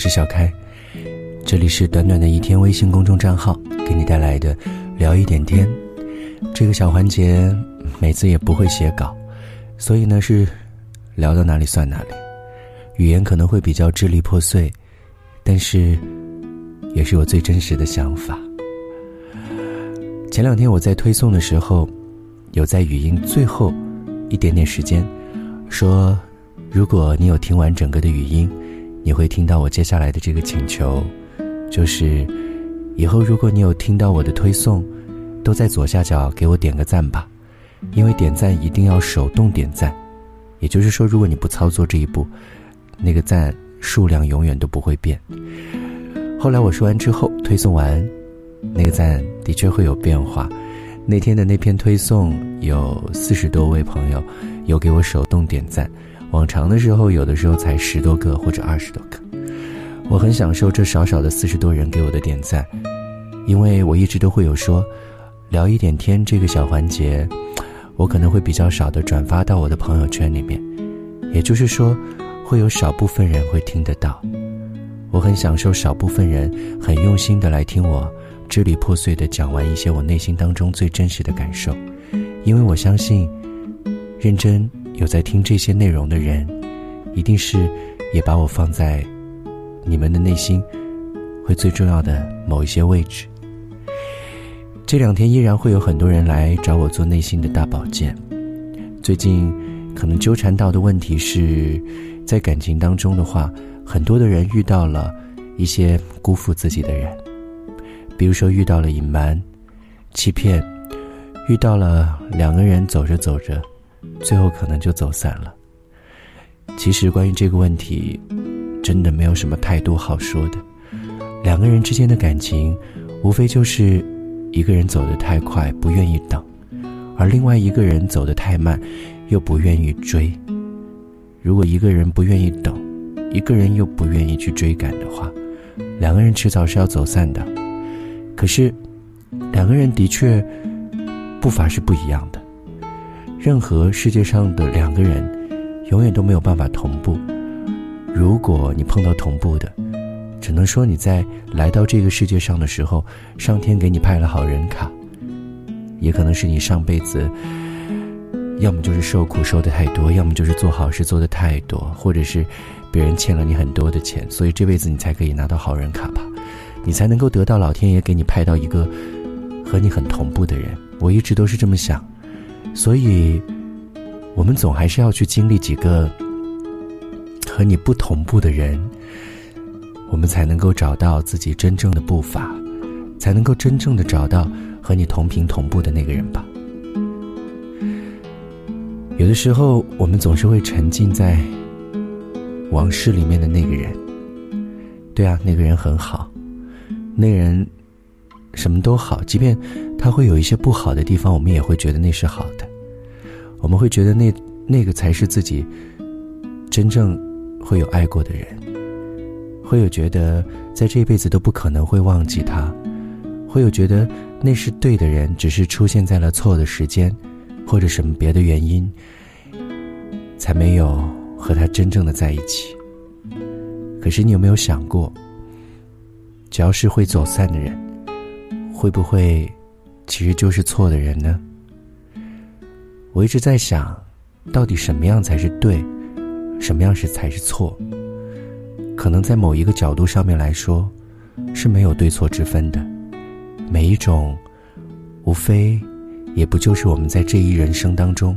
是小开，这里是短短的一天微信公众账号给你带来的聊一点天。这个小环节每次也不会写稿，所以呢是聊到哪里算哪里，语言可能会比较支离破碎，但是也是我最真实的想法。前两天我在推送的时候，有在语音最后一点点时间说，如果你有听完整个的语音。你会听到我接下来的这个请求，就是以后如果你有听到我的推送，都在左下角给我点个赞吧，因为点赞一定要手动点赞，也就是说，如果你不操作这一步，那个赞数量永远都不会变。后来我说完之后，推送完，那个赞的确会有变化。那天的那篇推送有四十多位朋友有给我手动点赞。往常的时候，有的时候才十多个或者二十多个，我很享受这少少的四十多人给我的点赞，因为我一直都会有说，聊一点天这个小环节，我可能会比较少的转发到我的朋友圈里面，也就是说，会有少部分人会听得到，我很享受少部分人很用心的来听我支离破碎的讲完一些我内心当中最真实的感受，因为我相信，认真。有在听这些内容的人，一定是也把我放在你们的内心会最重要的某一些位置。这两天依然会有很多人来找我做内心的大保健。最近可能纠缠到的问题是，在感情当中的话，很多的人遇到了一些辜负自己的人，比如说遇到了隐瞒、欺骗，遇到了两个人走着走着。最后可能就走散了。其实关于这个问题，真的没有什么太多好说的。两个人之间的感情，无非就是一个人走得太快，不愿意等；而另外一个人走得太慢，又不愿意追。如果一个人不愿意等，一个人又不愿意去追赶的话，两个人迟早是要走散的。可是，两个人的确步伐是不一样的。任何世界上的两个人，永远都没有办法同步。如果你碰到同步的，只能说你在来到这个世界上的时候，上天给你派了好人卡，也可能是你上辈子，要么就是受苦受的太多，要么就是做好事做的太多，或者是别人欠了你很多的钱，所以这辈子你才可以拿到好人卡吧，你才能够得到老天爷给你派到一个和你很同步的人。我一直都是这么想。所以，我们总还是要去经历几个和你不同步的人，我们才能够找到自己真正的步伐，才能够真正的找到和你同频同步的那个人吧。有的时候，我们总是会沉浸在往事里面的那个人。对啊，那个人很好，那人什么都好，即便。他会有一些不好的地方，我们也会觉得那是好的，我们会觉得那那个才是自己真正会有爱过的人，会有觉得在这一辈子都不可能会忘记他，会有觉得那是对的人，只是出现在了错的时间，或者什么别的原因，才没有和他真正的在一起。可是你有没有想过，只要是会走散的人，会不会？其实就是错的人呢。我一直在想，到底什么样才是对，什么样是才是错？可能在某一个角度上面来说，是没有对错之分的。每一种，无非也不就是我们在这一人生当中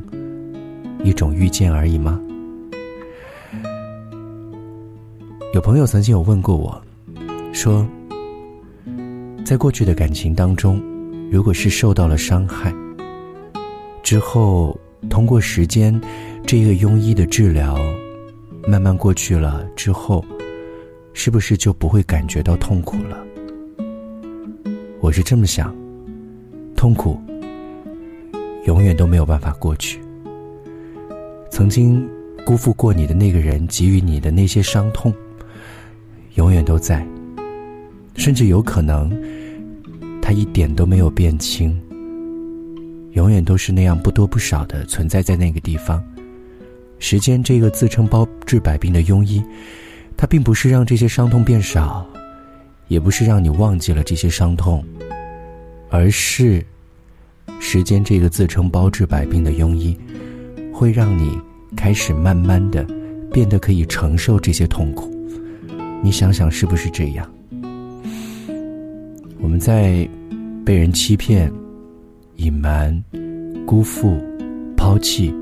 一种遇见而已吗？有朋友曾经有问过我，说，在过去的感情当中。如果是受到了伤害之后，通过时间这个庸医的治疗，慢慢过去了之后，是不是就不会感觉到痛苦了？我是这么想，痛苦永远都没有办法过去。曾经辜负过你的那个人给予你的那些伤痛，永远都在，甚至有可能。它一点都没有变轻，永远都是那样不多不少的存在在那个地方。时间这个自称包治百病的庸医，它并不是让这些伤痛变少，也不是让你忘记了这些伤痛，而是时间这个自称包治百病的庸医，会让你开始慢慢的变得可以承受这些痛苦。你想想是不是这样？我们在被人欺骗、隐瞒、辜负、抛弃，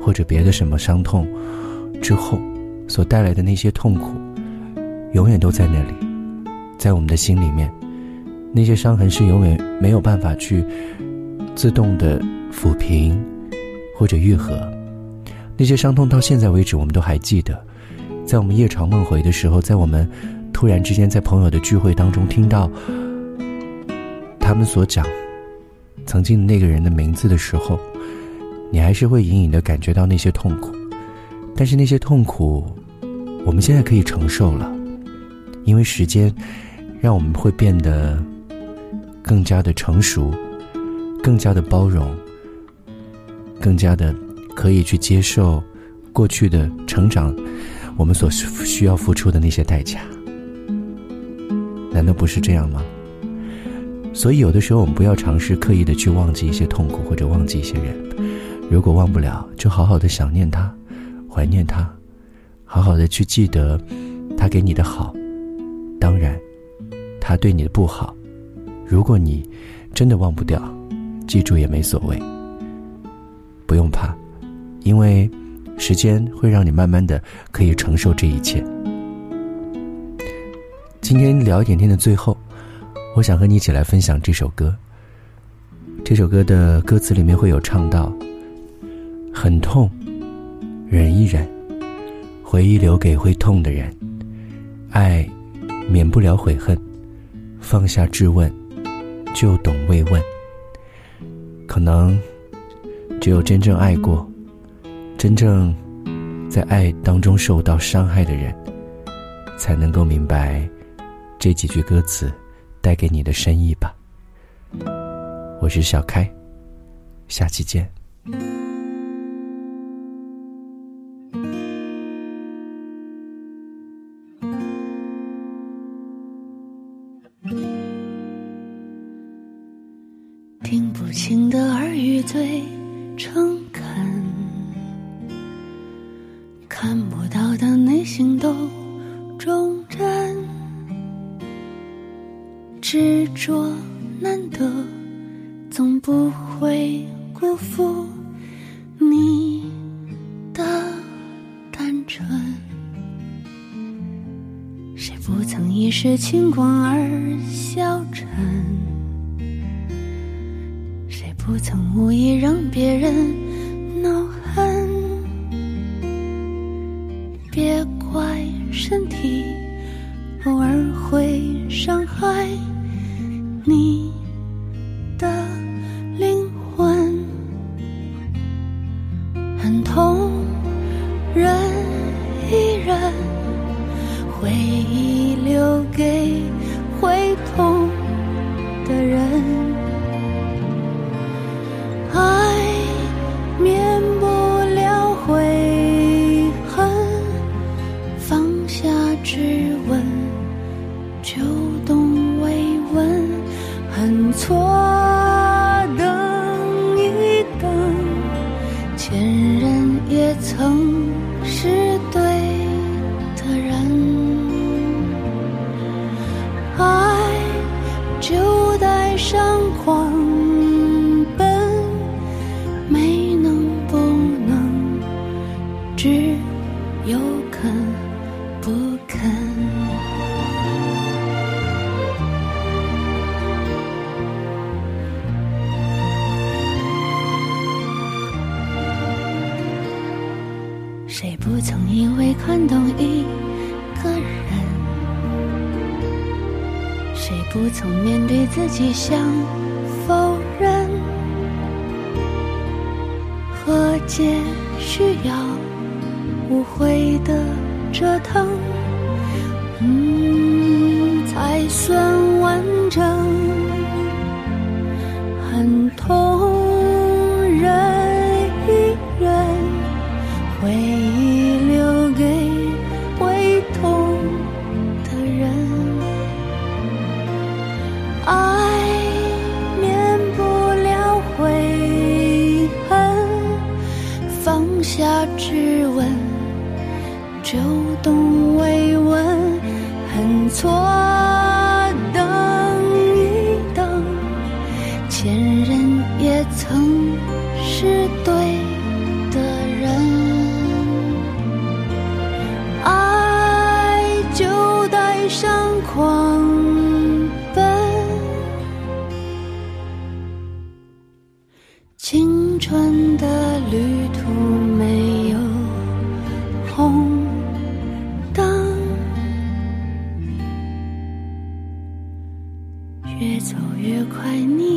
或者别的什么伤痛之后，所带来的那些痛苦，永远都在那里，在我们的心里面。那些伤痕是永远没有办法去自动的抚平或者愈合。那些伤痛到现在为止，我们都还记得。在我们夜长梦回的时候，在我们突然之间在朋友的聚会当中听到他们所讲曾经那个人的名字的时候，你还是会隐隐的感觉到那些痛苦。但是那些痛苦，我们现在可以承受了，因为时间让我们会变得更加的成熟，更加的包容，更加的可以去接受过去的成长。我们所需要付出的那些代价，难道不是这样吗？所以有的时候，我们不要尝试刻意的去忘记一些痛苦，或者忘记一些人。如果忘不了，就好好的想念他，怀念他，好好的去记得他给你的好。当然，他对你的不好，如果你真的忘不掉，记住也没所谓，不用怕，因为。时间会让你慢慢的可以承受这一切。今天聊一点天的最后，我想和你一起来分享这首歌。这首歌的歌词里面会有唱到：很痛，忍一忍，回忆留给会痛的人，爱免不了悔恨，放下质问，就懂慰问。可能只有真正爱过。真正在爱当中受到伤害的人，才能够明白这几句歌词带给你的深意吧。我是小开，下期见。听不清的耳语最诚恳。看不到的内心都执着难得，总不会辜负你的单纯。谁不曾一时轻狂而消沉？谁不曾无意让别人恼恨？别怪身体偶尔会伤害你。谁不曾以为看懂一个人？谁不曾面对自己想否认？和解需要无悔的折腾，嗯，才算完整。很痛。下指纹，就懂慰问，很错。等一等，前任也曾是对的人。爱就带上狂。快你